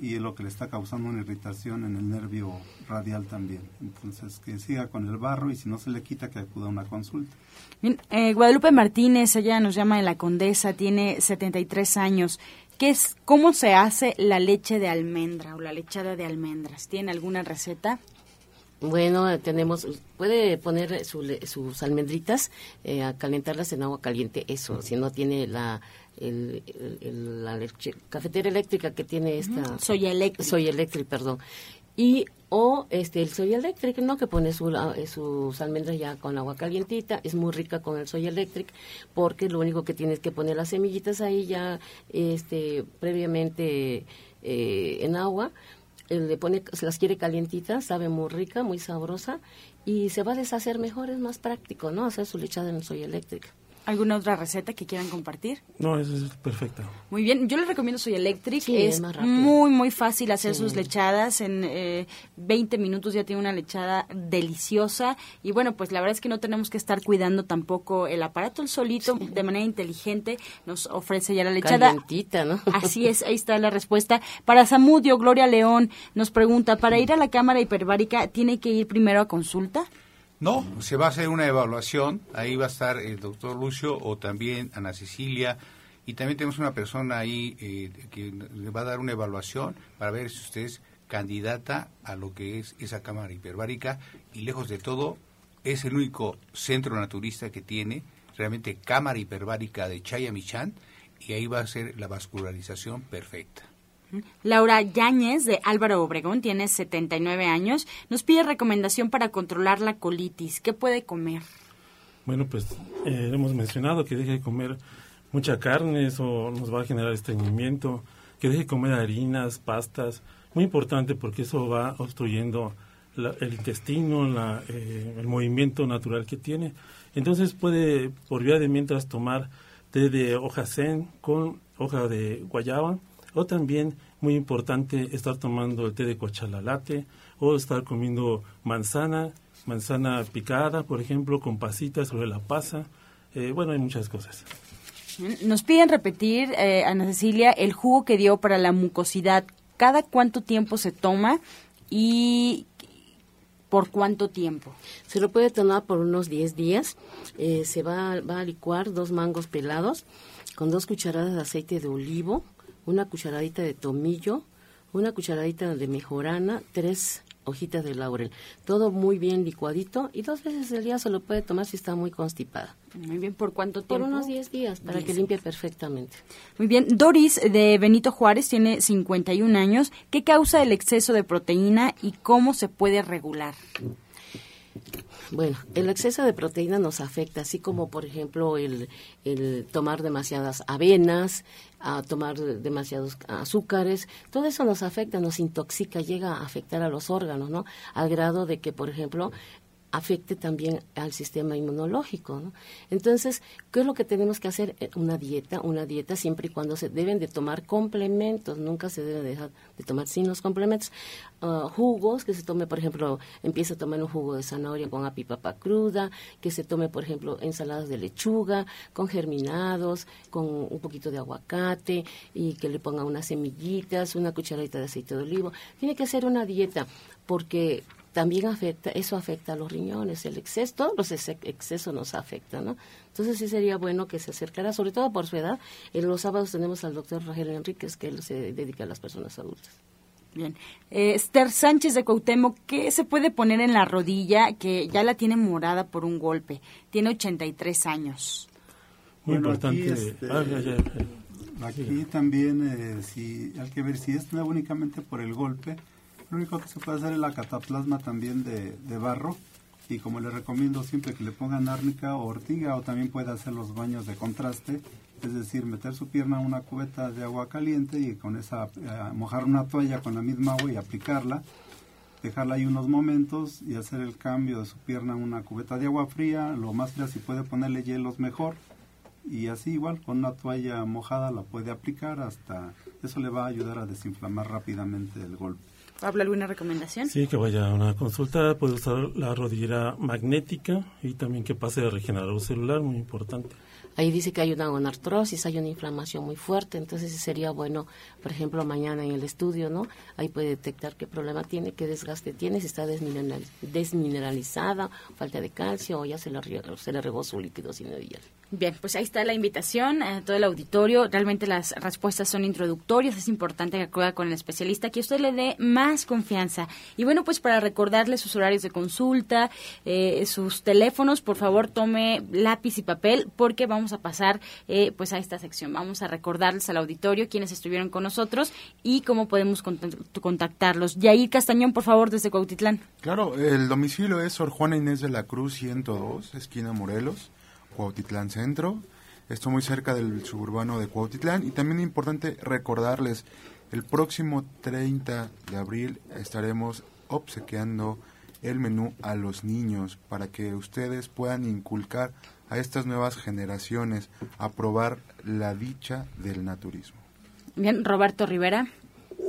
y es lo que le está causando una irritación en el nervio radial también. Entonces, que siga con el barro y si no se le quita, que acuda a una consulta. Bien, eh, Guadalupe Martínez, ella nos llama de la Condesa, tiene 73 años. ¿Qué es, ¿Cómo se hace la leche de almendra o la lechada de almendras? ¿Tiene alguna receta? Bueno, tenemos, puede poner sus almendritas eh, a calentarlas en agua caliente, eso, si no tiene la, la leche, cafetera eléctrica que tiene esta... Soy eléctrica. Soy eléctrica, perdón. Y o este el soya eléctrico, ¿no? Que pone su, sus almendras ya con agua calientita, es muy rica con el soya eléctrico, porque lo único que tienes que poner las semillitas ahí ya este previamente eh, en agua, le pone, se las quiere calientitas, sabe muy rica, muy sabrosa, y se va a deshacer mejor, es más práctico, ¿no? Hacer su lechada en soya eléctrica. ¿Alguna otra receta que quieran compartir? No, eso es perfecto. Muy bien, yo les recomiendo Soy Electric. es muy, muy fácil hacer sus lechadas. En eh, 20 minutos ya tiene una lechada deliciosa. Y bueno, pues la verdad es que no tenemos que estar cuidando tampoco el aparato. El solito, de manera inteligente, nos ofrece ya la lechada. Calientita, ¿no? Así es, ahí está la respuesta. Para Samudio, Gloria León nos pregunta, ¿para ir a la cámara hiperbárica tiene que ir primero a consulta? No, se va a hacer una evaluación, ahí va a estar el doctor Lucio o también Ana Cecilia, y también tenemos una persona ahí eh, que le va a dar una evaluación para ver si usted es candidata a lo que es esa cámara hiperbárica, y lejos de todo, es el único centro naturista que tiene realmente cámara hiperbárica de Chayamichán, y ahí va a ser la vascularización perfecta. Laura Yáñez de Álvaro Obregón tiene 79 años. Nos pide recomendación para controlar la colitis. ¿Qué puede comer? Bueno, pues eh, hemos mencionado que deje de comer mucha carne, eso nos va a generar estreñimiento, que deje de comer harinas, pastas. Muy importante porque eso va obstruyendo el intestino, eh, el movimiento natural que tiene. Entonces puede, por vía de mientras, tomar té de hoja zen con hoja de guayaba o también, muy importante, estar tomando el té de cochalalate o estar comiendo manzana, manzana picada, por ejemplo, con pasitas sobre la pasa. Eh, bueno, hay muchas cosas. Nos piden repetir, eh, Ana Cecilia, el jugo que dio para la mucosidad. ¿Cada cuánto tiempo se toma y por cuánto tiempo? Se lo puede tomar por unos 10 días. Eh, se va, va a licuar dos mangos pelados con dos cucharadas de aceite de olivo, una cucharadita de tomillo, una cucharadita de mejorana, tres hojitas de laurel. Todo muy bien licuadito y dos veces al día se lo puede tomar si está muy constipada. Muy bien, ¿por cuánto tiempo? Por unos 10 días, para que limpie perfectamente. Muy bien, Doris de Benito Juárez tiene 51 años. ¿Qué causa el exceso de proteína y cómo se puede regular? Bueno, el exceso de proteína nos afecta, así como por ejemplo el, el tomar demasiadas avenas, a tomar demasiados azúcares, todo eso nos afecta, nos intoxica, llega a afectar a los órganos, ¿no? Al grado de que, por ejemplo, afecte también al sistema inmunológico. ¿no? Entonces, ¿qué es lo que tenemos que hacer? Eh, una dieta, una dieta siempre y cuando se deben de tomar complementos, nunca se debe dejar de tomar sin los complementos. Ah, jugos, que se tome, por ejemplo, empieza a tomar un jugo de zanahoria con apipapa cruda, que se tome, por ejemplo, ensaladas de lechuga, con germinados, con un poquito de aguacate y que le ponga unas semillitas, una cucharadita de aceite de olivo. Tiene que hacer una dieta porque también afecta, eso afecta a los riñones, el exceso, todos los excesos nos afectan, ¿no? Entonces sí sería bueno que se acercara, sobre todo por su edad. En los sábados tenemos al doctor Rogelio Enríquez, que él se dedica a las personas adultas. Bien. Eh, Esther Sánchez de Cuauhtémoc, ¿qué se puede poner en la rodilla que ya la tiene morada por un golpe? Tiene 83 años. Muy importante. Aquí, este, ah, aquí también eh, si, hay que ver si es únicamente por el golpe, lo único que se puede hacer es la cataplasma también de, de barro. Y como le recomiendo siempre que le pongan árnica o ortiga o también puede hacer los baños de contraste, es decir, meter su pierna en una cubeta de agua caliente y con esa eh, mojar una toalla con la misma agua y aplicarla, dejarla ahí unos momentos y hacer el cambio de su pierna en una cubeta de agua fría, lo más fría si puede ponerle hielos mejor. Y así igual con una toalla mojada la puede aplicar hasta eso le va a ayudar a desinflamar rápidamente el golpe. ¿Habla alguna recomendación? Sí, que vaya a una consulta, puede usar la rodillera magnética y también que pase de regenerador celular, muy importante. Ahí dice que hay una artrosis, hay una inflamación muy fuerte, entonces sería bueno, por ejemplo, mañana en el estudio, ¿no? Ahí puede detectar qué problema tiene, qué desgaste tiene, si está desmineralizada, falta de calcio o ya se le, se le regó su líquido sinovial. Bien, pues ahí está la invitación a todo el auditorio. Realmente las respuestas son introductorias. Es importante que acuda con el especialista, que usted le dé más confianza. Y bueno, pues para recordarle sus horarios de consulta, eh, sus teléfonos, por favor tome lápiz y papel porque vamos a pasar eh, pues a esta sección. Vamos a recordarles al auditorio quiénes estuvieron con nosotros y cómo podemos contactarlos. Yair Castañón, por favor, desde Cuautitlán. Claro, el domicilio es Sor Juana Inés de la Cruz 102, esquina Morelos. Cuautitlán Centro. Esto muy cerca del suburbano de Cuautitlán. Y también es importante recordarles, el próximo 30 de abril estaremos obsequiando el menú a los niños para que ustedes puedan inculcar a estas nuevas generaciones a probar la dicha del naturismo. Bien, Roberto Rivera.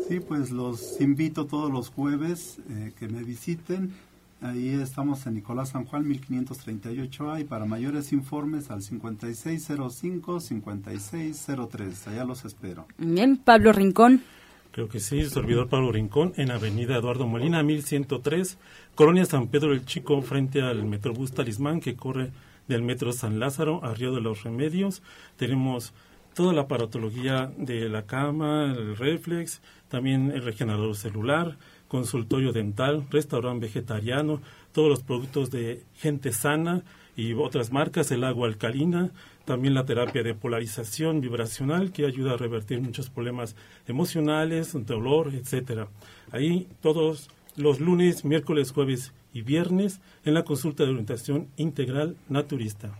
Sí, pues los invito todos los jueves eh, que me visiten Ahí estamos en Nicolás San Juan 1538A y para mayores informes al 5605-5603. Allá los espero. Bien, Pablo Rincón. Creo que sí, servidor Pablo Rincón, en Avenida Eduardo Molina, 1103, Colonia San Pedro el Chico, frente al Metrobús Talismán que corre del Metro San Lázaro a Río de los Remedios. Tenemos toda la aparatología de la cama, el reflex, también el regenerador celular, consultorio dental, restaurante vegetariano, todos los productos de gente sana y otras marcas, el agua alcalina, también la terapia de polarización vibracional que ayuda a revertir muchos problemas emocionales, dolor, etcétera. Ahí todos los lunes, miércoles, jueves y viernes en la consulta de orientación integral naturista.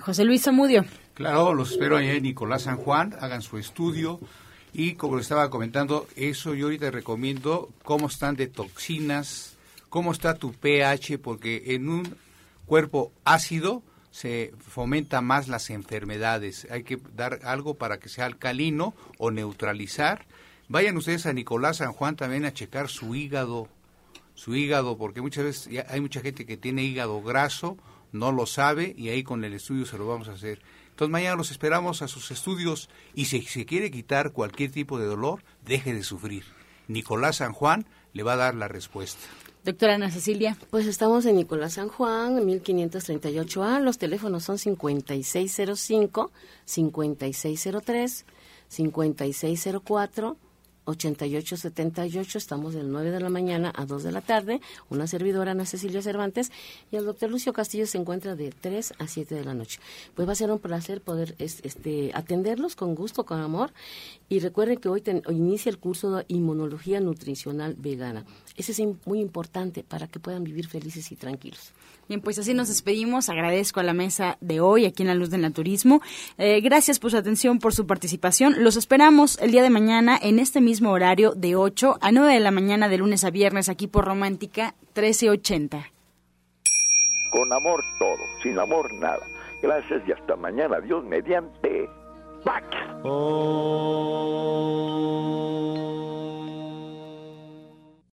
José Luis Zamudio. Claro, los espero allá en Nicolás San Juan, hagan su estudio, y como le estaba comentando, eso yo ahorita recomiendo cómo están de toxinas, cómo está tu pH, porque en un cuerpo ácido se fomenta más las enfermedades. Hay que dar algo para que sea alcalino o neutralizar. Vayan ustedes a Nicolás San Juan también a checar su hígado, su hígado, porque muchas veces hay mucha gente que tiene hígado graso, no lo sabe y ahí con el estudio se lo vamos a hacer. Entonces mañana los esperamos a sus estudios y si se quiere quitar cualquier tipo de dolor, deje de sufrir. Nicolás San Juan le va a dar la respuesta. Doctora Ana Cecilia. Pues estamos en Nicolás San Juan, 1538A. Los teléfonos son 5605, 5603, 5604 8878, estamos del 9 de la mañana a 2 de la tarde, una servidora Ana Cecilia Cervantes y el doctor Lucio Castillo se encuentra de 3 a 7 de la noche. Pues va a ser un placer poder este, atenderlos con gusto, con amor y recuerden que hoy, hoy inicia el curso de inmunología nutricional vegana. Ese es muy importante para que puedan vivir felices y tranquilos. Bien, pues así nos despedimos. Agradezco a la mesa de hoy aquí en la Luz del Naturismo. Eh, gracias por su atención, por su participación. Los esperamos el día de mañana en este mismo horario de 8 a 9 de la mañana de lunes a viernes aquí por Romántica 1380. Con amor todo, sin amor nada. Gracias y hasta mañana. Dios mediante. Pax. Oh.